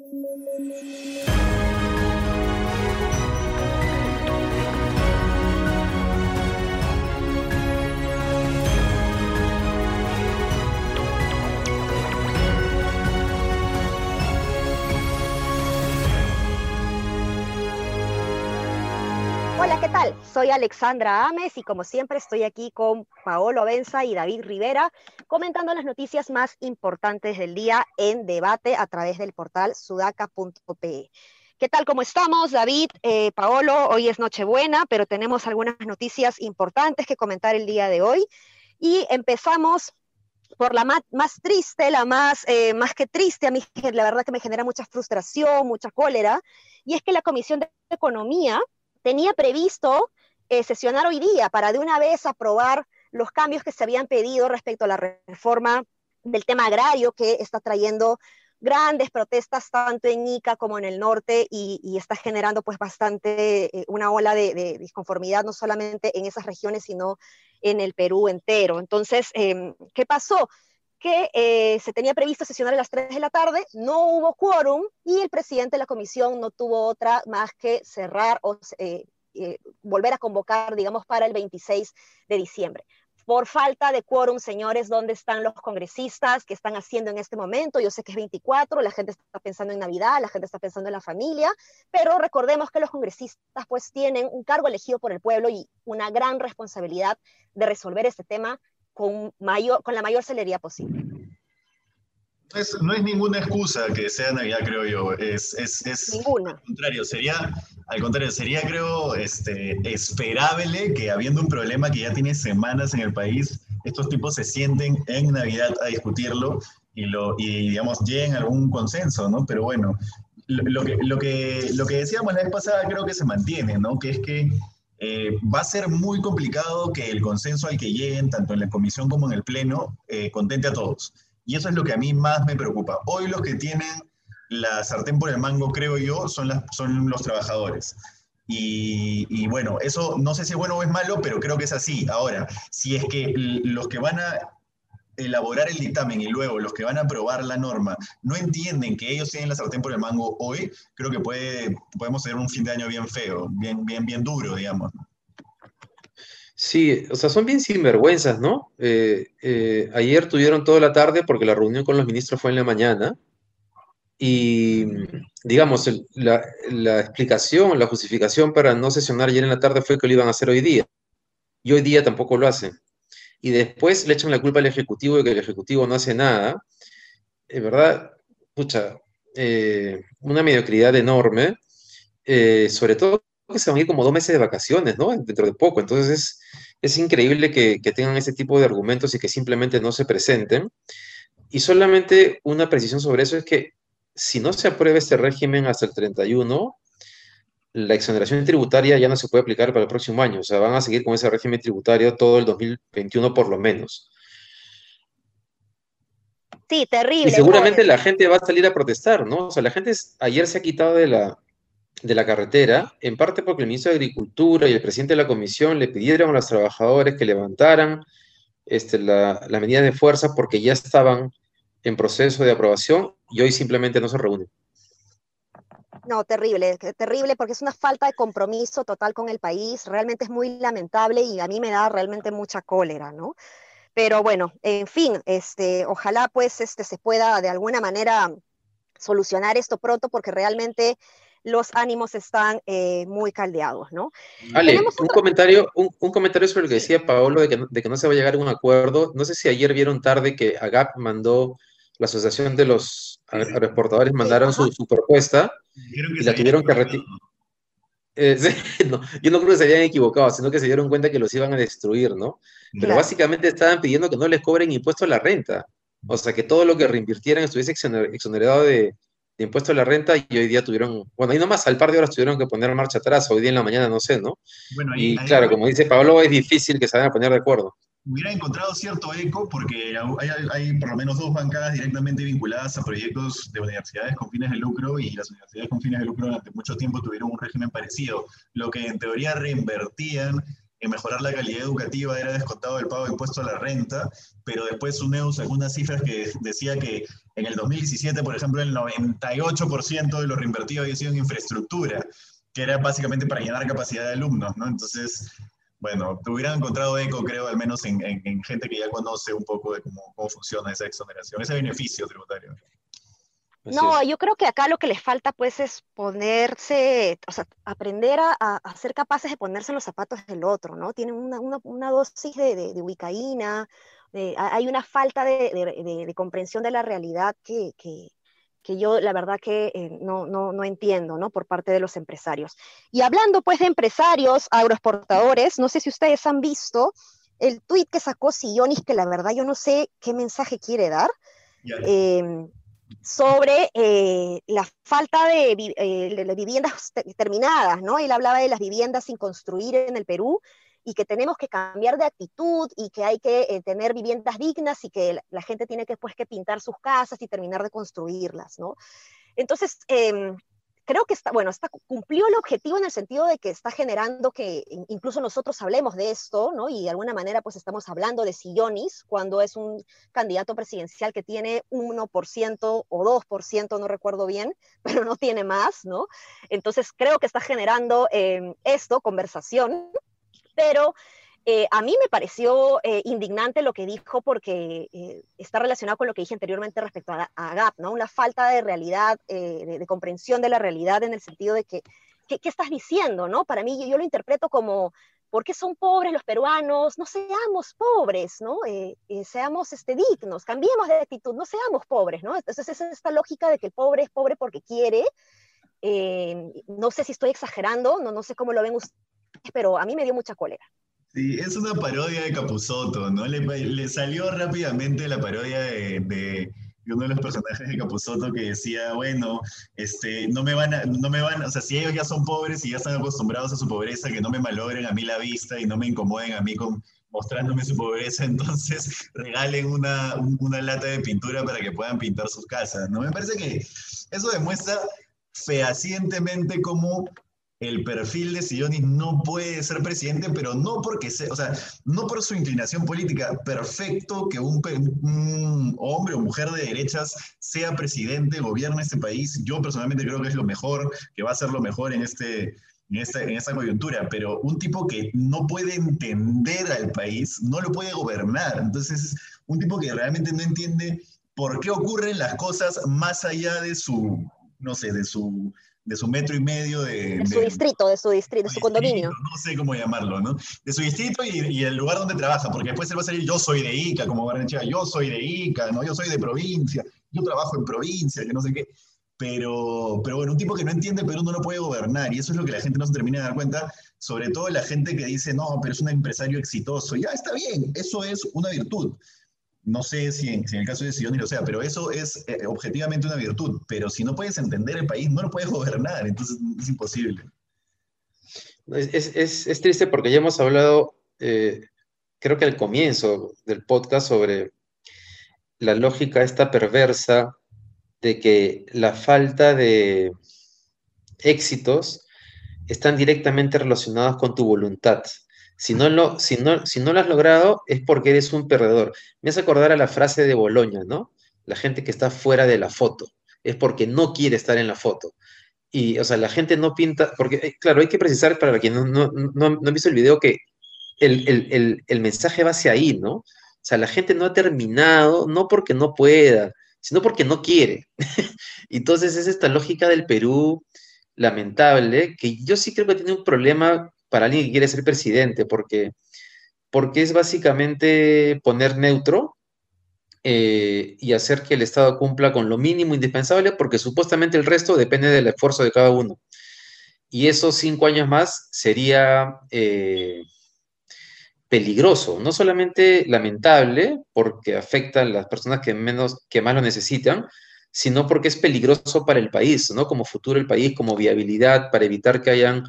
thank you ¿qué tal? Soy Alexandra Ames y como siempre estoy aquí con Paolo Benza y David Rivera comentando las noticias más importantes del día en debate a través del portal sudaca.pe. ¿Qué tal? ¿Cómo estamos, David? Eh, Paolo, hoy es Nochebuena, pero tenemos algunas noticias importantes que comentar el día de hoy. Y empezamos por la más, triste, la más, eh, más que triste, a mí la verdad que me genera mucha frustración, mucha cólera, y es que la Comisión de Economía tenía previsto eh, sesionar hoy día para de una vez aprobar los cambios que se habían pedido respecto a la reforma del tema agrario que está trayendo grandes protestas tanto en Ica como en el norte y, está generando pues bastante eh, una ola de, disconformidad no solamente en esas regiones sino en el Perú entero. Entonces, em, ¿qué pasó? Que eh, se tenía previsto sesionar a las 3 de la tarde, no hubo quórum y el presidente de la comisión no tuvo otra más que cerrar o eh, eh, volver a convocar, digamos, para el 26 de diciembre. Por falta de quórum, señores, ¿dónde están los congresistas? ¿Qué están haciendo en este momento? Yo sé que es 24, la gente está pensando en Navidad, la gente está pensando en la familia, pero recordemos que los congresistas pues tienen un cargo elegido por el pueblo y una gran responsabilidad de resolver este tema con, mayor, con la mayor celeridad posible. no es ninguna excusa que sea Navidad, creo yo. Es, es, es ninguna. Al contrario, sería, al contrario, sería, creo, este, esperable que habiendo un problema que ya tiene semanas en el país, estos tipos se sienten en Navidad a discutirlo y, lo, y digamos, lleguen a algún consenso, ¿no? Pero bueno, lo, lo, que, lo, que, lo que decíamos la vez pasada creo que se mantiene, ¿no? Que es que eh, va a ser muy complicado que el consenso al que lleguen, tanto en la comisión como en el pleno, eh, contente a todos. Y eso es lo que a mí más me preocupa. Hoy los que tienen la sartén por el mango, creo yo, son, los trabajadores. Y, y, bueno, eso no sé si es bueno o es malo, pero creo que es así. Ahora, si es que los que van a elaborar el dictamen y luego los que van a aprobar la norma no entienden que ellos tienen la sartén por el mango hoy, creo que puede, podemos tener un fin de año bien feo, bien, bien, bien duro, digamos. Sí, o sea, son bien sinvergüenzas, ¿no? Eh, eh, ayer tuvieron toda la tarde porque la reunión con los ministros fue en la mañana y, digamos, la, la explicación, la justificación para no sesionar ayer en la tarde fue que lo iban a hacer hoy día. Y hoy día tampoco lo hacen y después le echan la culpa al Ejecutivo de que el Ejecutivo no hace nada, es verdad, pucha, eh, una mediocridad enorme, eh, sobre todo que se van a ir como dos meses de vacaciones, ¿no? Dentro de poco. Entonces es, increíble que, que, tengan ese tipo de argumentos y que simplemente no se presenten. Y solamente una precisión sobre eso es que si no se aprueba este régimen hasta el 31, la exoneración tributaria ya no se puede aplicar para el próximo año. O sea, van a seguir con ese régimen tributario todo el 2021 por lo menos. Sí, terrible. Y seguramente la gente va a salir a protestar, ¿no? O sea, la gente ayer se ha quitado de la, de la carretera, en parte porque el ministro de Agricultura y el presidente de la comisión le pidieron a los trabajadores que levantaran este, la, la medida de fuerza porque ya estaban en proceso de aprobación y hoy simplemente no se reúnen. No, terrible, terrible porque es una falta de compromiso total con el país, realmente es muy lamentable y a mí me da realmente mucha cólera, ¿no? Pero bueno, en fin, este, ojalá pues este, se pueda de alguna manera solucionar esto pronto porque realmente los ánimos están eh, muy caldeados, ¿no? Ale, un, comentario, un, comentario sobre lo que decía Paolo de que, de que no se va a llegar a un acuerdo. No sé si ayer vieron tarde que AGAP mandó la Asociación de los Agroexportadores mandaron su, propuesta y la tuvieron que retirar. Eh, yo no creo que se hayan equivocado, sino que se dieron cuenta que los iban a destruir, ¿no? Pero básicamente estaban pidiendo que no les cobren impuesto a la renta. O sea, que todo lo que reinvirtieran estuviese exonerado de, de impuesto a la renta y hoy día tuvieron, bueno, ahí nomás al par de horas tuvieron que poner marcha atrás, hoy día en la mañana no sé, ¿no? y claro, como dice Pablo, es difícil que se vayan a poner de acuerdo hubiera encontrado cierto eco porque hay, por lo menos dos bancadas directamente vinculadas a proyectos de universidades con fines de lucro y las universidades con fines de lucro durante mucho tiempo tuvieron un régimen parecido, lo que en teoría reinvertían en mejorar la calidad educativa era descontado del pago de impuesto a la renta, pero después UNEU sacó unas cifras que decía que en el 2017, por ejemplo, el 98% de lo reinvertido había sido en infraestructura, que era básicamente para llenar capacidad de alumnos, ¿no? Entonces, bueno, te hubieran encontrado eco, creo, al menos en, gente que ya conoce un poco de cómo, cómo funciona esa exoneración, ese beneficio tributario. No, yo creo que acá lo que les falta pues es ponerse, o sea, aprender a, ser capaces de ponerse en los zapatos del otro, ¿no? Tienen una, dosis de, de, ubicaína, hay una falta de, comprensión de la realidad que, yo la verdad que eh, no, no, entiendo, ¿no? Por parte de los empresarios. Y hablando pues de empresarios agroexportadores, no sé si ustedes han visto el tuit que sacó Sillonis, que la verdad yo no sé qué mensaje quiere dar sobre eh, la falta de, eh, viviendas terminadas, ¿no? Él hablaba de las viviendas sin construir en el Perú y que tenemos que cambiar de actitud y que hay que eh, tener viviendas dignas y que la, gente tiene que, pues, que pintar sus casas y terminar de construirlas, ¿no? Entonces, em, creo que está, bueno, está, cumplió el objetivo en el sentido de que está generando que incluso nosotros hablemos de esto, ¿no? Y de alguna manera pues estamos hablando de Sillonis cuando es un candidato presidencial que tiene 1% o 2%, no recuerdo bien, pero no tiene más, ¿no? Entonces creo que está generando eh, esto, conversación, pero eh, a mí me pareció eh, indignante lo que dijo porque eh, está relacionado con lo que dije anteriormente respecto a, GAP, ¿no? Una falta de realidad, de, comprensión de la realidad en el sentido de que, ¿qué, estás diciendo, no? Para mí yo, lo interpreto como, ¿por qué son pobres los peruanos? No seamos pobres, ¿no? seamos este, dignos, cambiemos de actitud, no seamos pobres, ¿no? Entonces es esta lógica de que el pobre es pobre porque quiere. no sé si estoy exagerando, no, no sé cómo lo ven ustedes, pero a mí me dio mucha cólera. Sí, es una parodia de Capuzotto, ¿no? Le, salió rápidamente la parodia de, uno de los personajes de Capuzotto que decía, bueno, este, no me van a, no me van, o sea, si ellos ya son pobres y ya están acostumbrados a su pobreza, que no me malogren a mí la vista y no me incomoden a mí con mostrándome su pobreza, entonces regalen una, una lata de pintura para que puedan pintar sus casas, ¿no? Me parece que eso demuestra fehacientemente cómo el perfil de Sionis no puede ser presidente, pero no porque sea, o sea, no por su inclinación política. Perfecto que un, hombre o mujer de derechas sea presidente, gobierne este país. Yo personalmente creo que es lo mejor, que va a ser lo mejor en este, en esta, en esta coyuntura, pero un tipo que no puede entender al país, no lo puede gobernar. Entonces, un tipo que realmente no entiende por qué ocurren las cosas más allá de su, no sé, de su de su metro y medio de... De su distrito, de su distrito, de su condominio. No sé cómo llamarlo, ¿no? De su distrito y, el lugar donde trabaja, porque después él va a salir, yo soy de Ica, como Barnechea, yo soy de Ica, ¿no? Yo soy de provincia, yo trabajo en provincia, que no sé qué. Pero, pero bueno, un tipo que no entiende Perú no lo puede gobernar, y eso es lo que la gente no se termina de dar cuenta, sobre todo la gente que dice, no, pero es un empresario exitoso. Ya está bien, eso es una virtud no sé si en, el caso de Sion lo sea, pero eso es eh, objetivamente una virtud. Pero si no puedes entender el país, no lo puedes gobernar, entonces es imposible. Es, triste porque ya hemos hablado, eh, creo que al comienzo del podcast, sobre la lógica esta perversa de que la falta de éxitos están directamente relacionados con tu voluntad. Si no, lo, si, no, si no lo has logrado es porque eres un perdedor. Me hace acordar a la frase de Boloña, ¿no? La gente que está fuera de la foto es porque no quiere estar en la foto. Y, o sea, la gente no pinta, porque, eh, claro, hay que precisar para quien no, no, no, no visto el video que el, el, el, mensaje va hacia ahí, ¿no? O sea, la gente no ha terminado, no porque no pueda, sino porque no quiere. Entonces es esta lógica del Perú lamentable, que yo sí creo que tiene un problema para alguien que quiere ser presidente, porque, porque es básicamente poner neutro eh, y hacer que el Estado cumpla con lo mínimo indispensable, porque supuestamente el resto depende del esfuerzo de cada uno. Y esos cinco años más sería eh, peligroso, no solamente lamentable, porque afecta a las personas que, menos, que más lo necesitan, sino porque es peligroso para el país, ¿no? Como futuro del país, como viabilidad, para evitar que hayan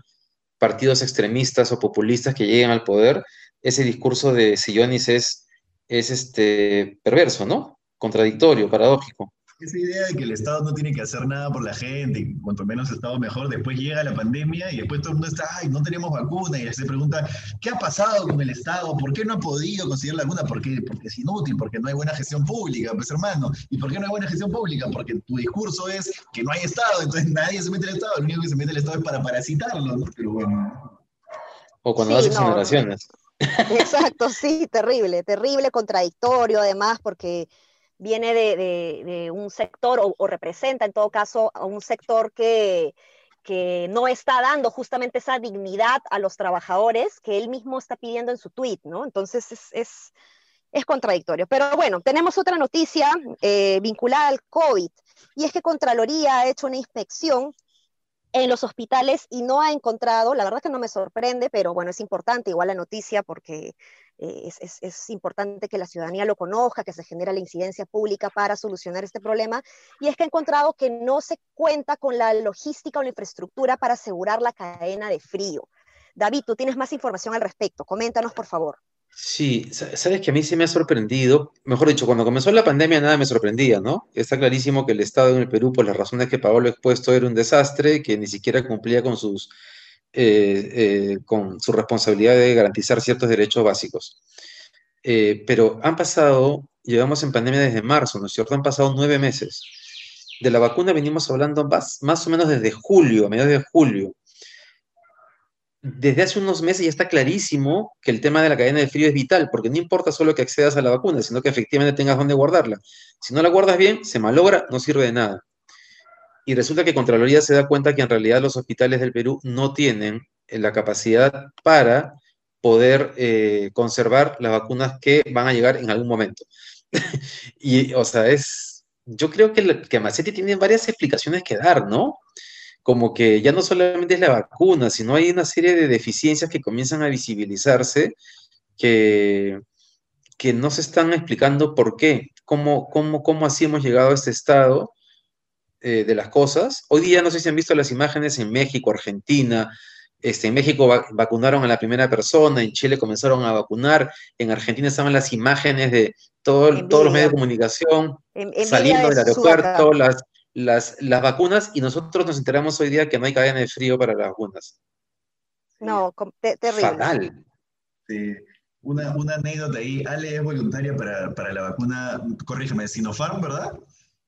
partidos extremistas o populistas que lleguen al poder, ese discurso de Sillonis es, es este, perverso, ¿no? Contradictorio, paradójico. Esa idea de que el Estado no tiene que hacer nada por la gente, y cuanto menos Estado mejor, después llega la pandemia y después todo el mundo está, ay, no tenemos vacuna, y se pregunta, ¿qué ha pasado con el Estado? ¿Por qué no ha podido conseguir la vacuna? ¿Por qué? Porque es inútil, porque no hay buena gestión pública, pues hermano. ¿Y por qué no hay buena gestión pública? Porque tu discurso es que no hay Estado, entonces nadie se mete al Estado, el único que se mete al Estado es para parasitarlo, ¿no? Pero bueno. O cuando haces generaciones. Exacto, sí, terrible, terrible, contradictorio además, porque viene de, un sector o, representa en todo caso a un sector que, no está dando justamente esa dignidad a los trabajadores que él mismo está pidiendo en su tweet, ¿no? Entonces es, es, contradictorio. Pero bueno, tenemos otra noticia eh, vinculada al COVID, y es que Contraloría ha hecho una inspección en los hospitales y no ha encontrado, la verdad que no me sorprende, pero bueno, es importante igual la noticia porque eh, es, importante que la ciudadanía lo conozca, que se genera la incidencia pública para solucionar este problema, y es que ha encontrado que no se cuenta con la logística o la infraestructura para asegurar la cadena de frío. David, tú tienes más información al respecto, coméntanos por favor. Sí, sabes que a mí sí me ha sorprendido, mejor dicho, cuando comenzó la pandemia nada me sorprendía, ¿no? Está clarísimo que el Estado en el Perú, por las razones que Pablo ha expuesto, era un desastre, que ni siquiera cumplía con sus, eh, eh, con su responsabilidad de garantizar ciertos derechos básicos. Eh, pero han pasado, llevamos en pandemia desde marzo, ¿no es cierto? Han pasado nueve meses. De la vacuna venimos hablando más, más o menos desde julio, a mediados de julio desde hace unos meses ya está clarísimo que el tema de la cadena de frío es vital, porque no importa solo que accedas a la vacuna, sino que efectivamente tengas dónde guardarla. Si no la guardas bien, se malogra, no sirve de nada. Y resulta que Contraloría se da cuenta que en realidad los hospitales del Perú no tienen eh, la capacidad para poder eh, conservar las vacunas que van a llegar en algún momento. y, o sea, es, yo creo que, que Macetti tiene varias explicaciones que dar, ¿no? como que ya no solamente es la vacuna, sino hay una serie de deficiencias que comienzan a visibilizarse que, que no se están explicando por qué, cómo, cómo, cómo así hemos llegado a este estado eh, de las cosas. Hoy día no sé si han visto las imágenes en México, Argentina. Este, en México vacunaron a la primera persona, en Chile comenzaron a vacunar, en Argentina estaban las imágenes de todo, todos los medios de comunicación saliendo del aeropuerto, las, las, las vacunas y nosotros nos enteramos hoy día que no hay cadena de frío para las vacunas. No, terrible. Fatal. Sí. Una, una, anécdota ahí. Ale es voluntaria para, para, la vacuna, corrígeme, Sinopharm, ¿verdad?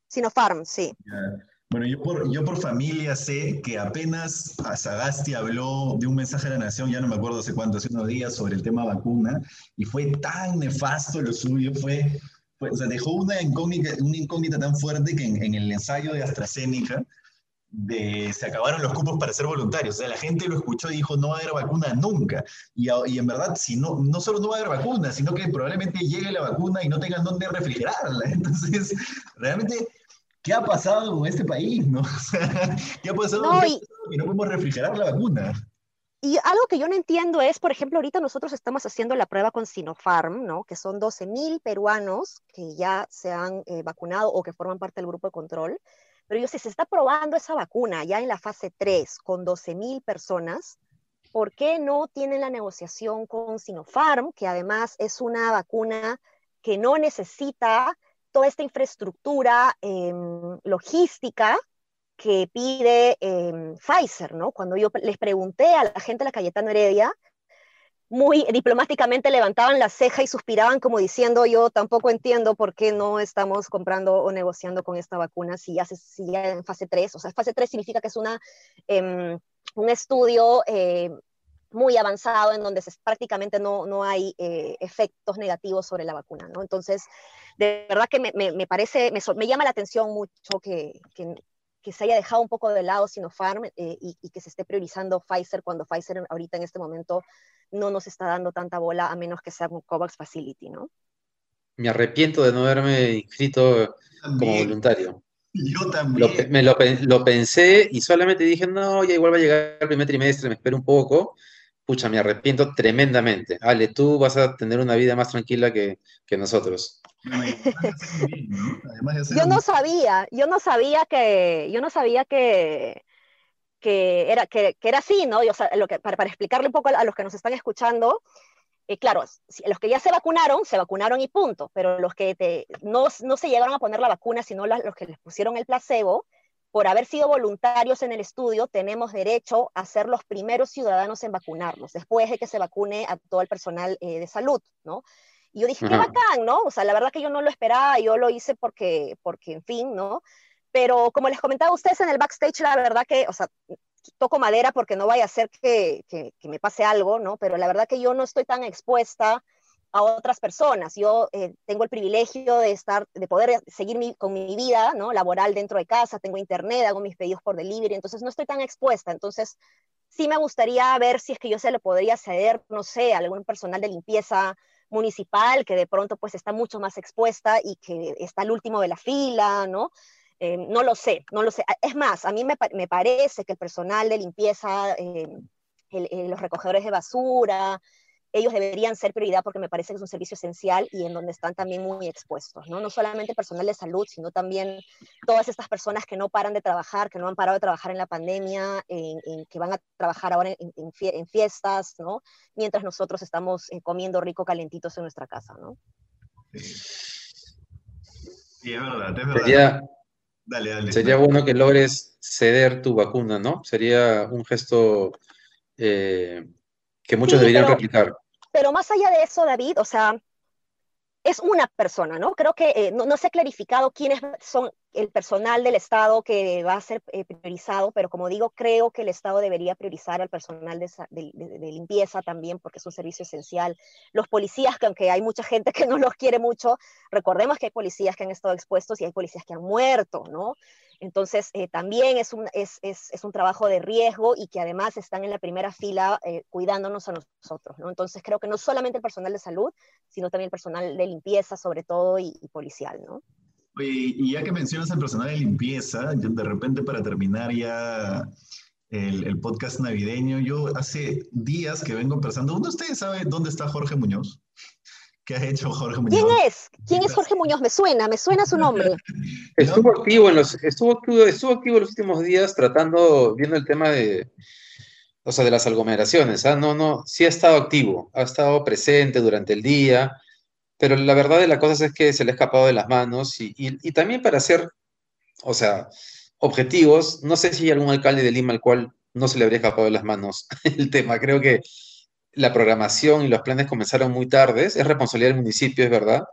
Sinopharm, sí. Bueno, yo por, yo por familia sé que apenas Sagasti habló de un mensaje a la nación, ya no me acuerdo hace cuánto, hace unos días, sobre el tema vacuna, y fue tan nefasto lo suyo, fue pues, o sea, dejó una incógnita, una incógnita tan fuerte que en, el ensayo de AstraZeneca de, se acabaron los cupos para ser voluntarios. O sea, la gente lo escuchó y dijo, no va a haber vacuna nunca. Y, y, en verdad, si no, no solo no va a haber vacuna, sino que probablemente llegue la vacuna y no tengan dónde refrigerarla. Entonces, realmente, ¿qué ha pasado con este país? ¿no? ¿Qué ha pasado no, con este y... no podemos refrigerar la vacuna? Y algo que yo no entiendo es, por ejemplo, ahorita nosotros estamos haciendo la prueba con Sinopharm, ¿no? Que son 12.000 peruanos que ya se han eh, vacunado o que forman parte del grupo de control. Pero yo, si se está probando esa vacuna ya en la fase 3 con 12.000 personas, ¿por qué no tienen la negociación con Sinopharm, que además es una vacuna que no necesita toda esta infraestructura em, logística que pide em, Pfizer, ¿no? Cuando yo les pregunté a la gente de la Cayetano Heredia, muy diplomáticamente levantaban la ceja y suspiraban como diciendo, yo tampoco entiendo por qué no estamos comprando o negociando con esta vacuna si ya, si en fase 3, o sea, fase 3 significa que es una, em, un estudio muy avanzado en donde se, prácticamente no, no hay eh, efectos negativos sobre la vacuna, ¿no? Entonces, de verdad que me, me, parece, me, me, llama la atención mucho que, que, que se haya dejado un poco de lado Sinopharm eh, y, que se esté priorizando Pfizer cuando Pfizer ahorita en este momento no nos está dando tanta bola a menos que sea un COVAX Facility, ¿no? Me arrepiento de no haberme inscrito como voluntario. Yo también. me lo, pensé y solamente dije, no, ya igual va a llegar el primer trimestre, me espero un poco. Pucha, me arrepiento tremendamente. Ale, tú vas a tener una vida más tranquila que, que nosotros yo no sabía, yo no sabía que, yo no sabía que, que era, que, era así, ¿no? lo que, para, explicarle un poco a, los que nos están escuchando, eh, claro, los que ya se vacunaron, se vacunaron y punto, pero los que no, se llegaron a poner la vacuna, sino los que les pusieron el placebo, por haber sido voluntarios en el estudio, tenemos derecho a ser los primeros ciudadanos en vacunarnos, después de que se vacune a todo el personal eh, de salud, ¿no? Y yo dije, qué bacán, ¿no? O sea, la verdad que yo no lo esperaba, yo lo hice porque, porque en fin, ¿no? Pero como les comentaba a ustedes en el backstage, la verdad que, o sea, toco madera porque no vaya a ser que, que, me pase algo, ¿no? Pero la verdad que yo no estoy tan expuesta a otras personas. Yo eh, tengo el privilegio de estar, de poder seguir con mi vida, ¿no? Laboral dentro de casa, tengo internet, hago mis pedidos por delivery, entonces no estoy tan expuesta. Entonces, sí me gustaría ver si es que yo se lo podría ceder, no sé, a algún personal de limpieza municipal que de pronto pues está mucho más expuesta y que está al último de la fila, ¿no? Eh, no lo sé, no lo sé. Es más, a mí me, parece que el personal de limpieza, eh, los recogedores de basura, ellos deberían ser prioridad porque me parece que es un servicio esencial y en donde están también muy expuestos, ¿no? No solamente personal de salud, sino también todas estas personas que no paran de trabajar, que no han parado de trabajar en la pandemia, en, que van a trabajar ahora en, fiestas, ¿no? Mientras nosotros estamos eh, comiendo rico calentitos en nuestra casa, ¿no? Sí, es verdad, es verdad. Sería bueno que logres ceder tu vacuna, ¿no? Sería un gesto eh, que muchos deberían replicar. Pero más allá de eso, David, o sea, es una persona, ¿no? Creo que eh, no, se ha clarificado quiénes son el personal del Estado que va a ser eh, priorizado, pero como digo, creo que el Estado debería priorizar al personal de, limpieza también, porque es un servicio esencial. Los policías, que aunque hay mucha gente que no los quiere mucho, recordemos que hay policías que han estado expuestos y hay policías que han muerto, ¿no? Entonces, eh, también es un, trabajo de riesgo y que además están en la primera fila eh, cuidándonos a nosotros, ¿no? Entonces, creo que no solamente el personal de salud, sino también el personal de limpieza, sobre todo, y, policial, ¿no? Oye, y ya que mencionas al personal de limpieza, de repente para terminar ya el, el, podcast navideño, yo hace días que vengo pensando, ¿dónde ustedes saben dónde está Jorge Muñoz? ¿Qué ha hecho Jorge Muñoz? ¿Quién es? ¿Quién es Jorge Muñoz? Me suena, me suena su nombre. Estuvo activo en los, estuvo activo, estuvo activo los últimos días tratando, viendo el tema de, o sea, de las aglomeraciones. ¿ah? No, no, sí ha estado activo, ha estado presente durante el día, pero la verdad de las cosas es que se le ha escapado de las manos y, también para ser, o sea, objetivos, no sé si hay algún alcalde de Lima al cual no se le habría escapado de las manos el tema. Creo que la programación y los planes comenzaron muy tarde, es responsabilidad del municipio, es verdad,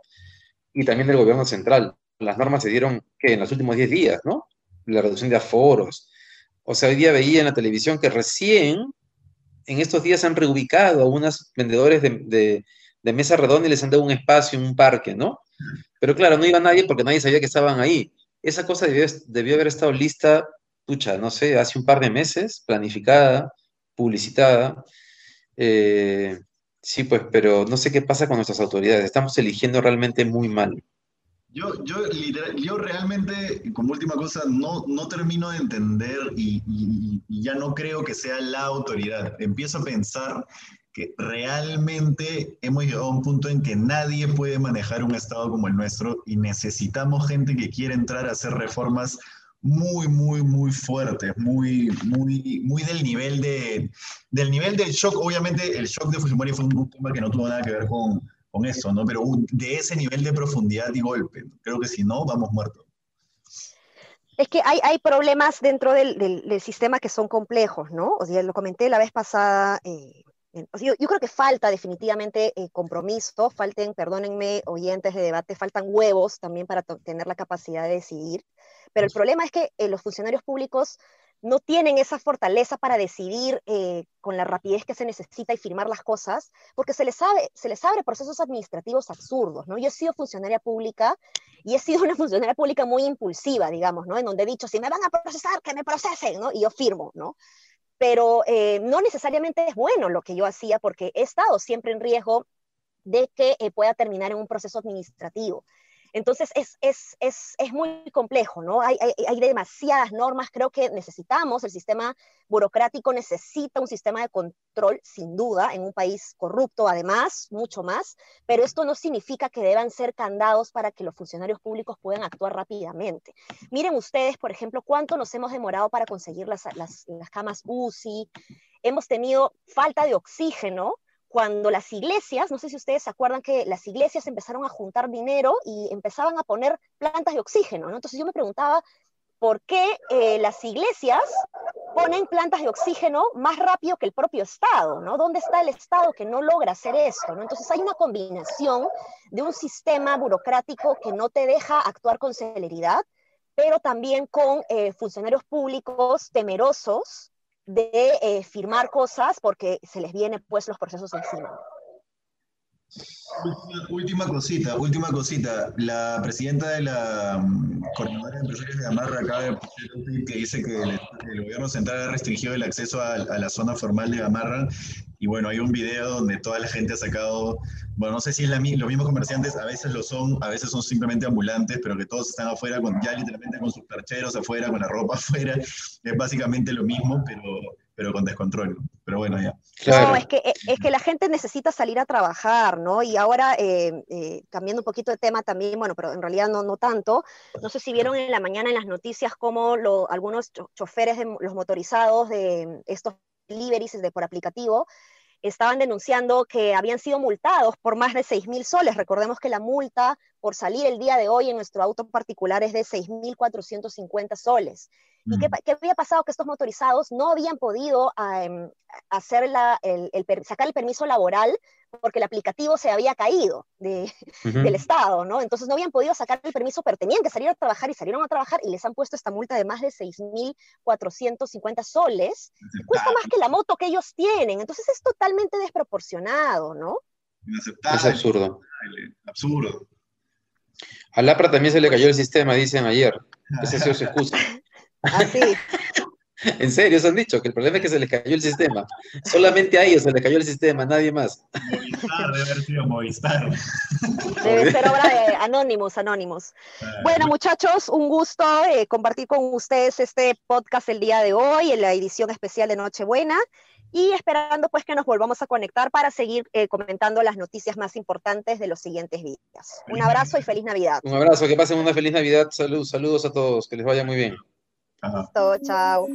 y también del gobierno central. Las normas se dieron que en los últimos 10 días, ¿no? La reducción de aforos. O sea, hoy día veía en la televisión que recién en estos días han reubicado a unos vendedores de, mesa redonda y les han dado un espacio en un parque, ¿no? Pero claro, no iba nadie porque nadie sabía que estaban ahí. Esa cosa debió, haber estado lista, pucha, no sé, hace un par de meses, planificada, publicitada, eh, sí, pues, pero no sé qué pasa con nuestras autoridades. Estamos eligiendo realmente muy mal. Yo, yo, yo realmente, como última cosa, no, no termino de entender y, ya no creo que sea la autoridad. Empiezo a pensar que realmente hemos llegado a un punto en que nadie puede manejar un Estado como el nuestro y necesitamos gente que quiera entrar a hacer reformas muy, muy, muy fuerte, muy, muy, muy del nivel de, del nivel del shock. Obviamente el shock de Fujimori fue un tema que no tuvo nada que ver con, con eso, ¿no? Pero de ese nivel de profundidad y golpe. Creo que si no, vamos muertos. Es que hay, hay problemas dentro del, del, sistema que son complejos, ¿no? O sea, lo comenté la vez pasada. Eh, yo, yo, creo que falta definitivamente eh, compromiso, falten, perdónenme, oyentes de debate, faltan huevos también para tener la capacidad de decidir. Pero el problema es que eh, los funcionarios públicos no tienen esa fortaleza para decidir eh, con la rapidez que se necesita y firmar las cosas, porque se les, sabe, se les abre procesos administrativos absurdos, ¿no? Yo he sido funcionaria pública y he sido una funcionaria pública muy impulsiva, digamos, ¿no? En donde he dicho, si me van a procesar, que me procesen, ¿no? Y yo firmo, ¿no? Pero eh, no necesariamente es bueno lo que yo hacía, porque he estado siempre en riesgo de que pueda terminar en un proceso administrativo. Entonces es, es, es, es muy complejo, ¿no? Hay, hay, hay, demasiadas normas, creo que necesitamos, el sistema burocrático necesita un sistema de control, sin duda, en un país corrupto, además, mucho más, pero esto no significa que deban ser candados para que los funcionarios públicos puedan actuar rápidamente. Miren ustedes, por ejemplo, cuánto nos hemos demorado para conseguir las, las, las camas UCI, hemos tenido falta de oxígeno, cuando las iglesias, no sé si ustedes se acuerdan que las iglesias empezaron a juntar dinero y empezaban a poner plantas de oxígeno, ¿no? Entonces yo me preguntaba, ¿por qué eh, las iglesias ponen plantas de oxígeno más rápido que el propio Estado, ¿no? ¿Dónde está el Estado que no logra hacer esto, ¿no? Entonces hay una combinación de un sistema burocrático que no te deja actuar con celeridad, pero también con eh, funcionarios públicos temerosos de eh, firmar cosas porque se les vienen pues los procesos encima. Última, cosita, última cosita. La presidenta de la um, Coordinadora de Empresarios de Gamarra acaba de que dice que el, gobierno central ha restringido el acceso a, la zona formal de Gamarra. Y bueno, hay un video donde toda la gente ha sacado, bueno, no sé si es la, los mismos comerciantes, a veces lo son, a veces son simplemente ambulantes, pero que todos están afuera, con, ya literalmente con sus percheros afuera, con la ropa afuera. Es básicamente lo mismo, pero pero con descontrol. Pero bueno, ya. No, es que, es que la gente necesita salir a trabajar, ¿no? Y ahora, eh, eh, cambiando un poquito de tema también, bueno, pero en realidad no, no tanto, no sé si vieron en la mañana en las noticias cómo lo, algunos choferes de los motorizados de estos deliveries de, por aplicativo estaban denunciando que habían sido multados por más de 6 mil soles. Recordemos que la multa por salir el día de hoy en nuestro auto particular es de 6.450 soles. ¿Y qué, qué, había pasado? Que estos motorizados no habían podido hacer la, el, sacar el permiso laboral porque el aplicativo se había caído de, del Estado, ¿no? Entonces no habían podido sacar el permiso, pero tenían que salir a trabajar y salieron a trabajar y les han puesto esta multa de más de 6.450 soles. Cuesta más que la moto que ellos tienen. Entonces es totalmente desproporcionado, ¿no? Es absurdo. Absurdo. A Lapra también se le cayó el sistema, dicen ayer. Ese es su excusa. Así. En serio, se han dicho que el problema es que se les cayó el sistema. Solamente a ellos se les cayó el sistema, nadie más. Movistar, debe haber sido Movistar. Debe ser obra de Anonymous, Anonymous. Bueno, muchachos, un gusto eh, compartir con ustedes este podcast el día de hoy, en la edición especial de Nochebuena, y esperando pues que nos volvamos a conectar para seguir eh, comentando las noticias más importantes de los siguientes días. Un abrazo y feliz Navidad. Un abrazo, que pasen una feliz Navidad. Salud, saludos a todos, que les vaya muy bien. Listo, chao.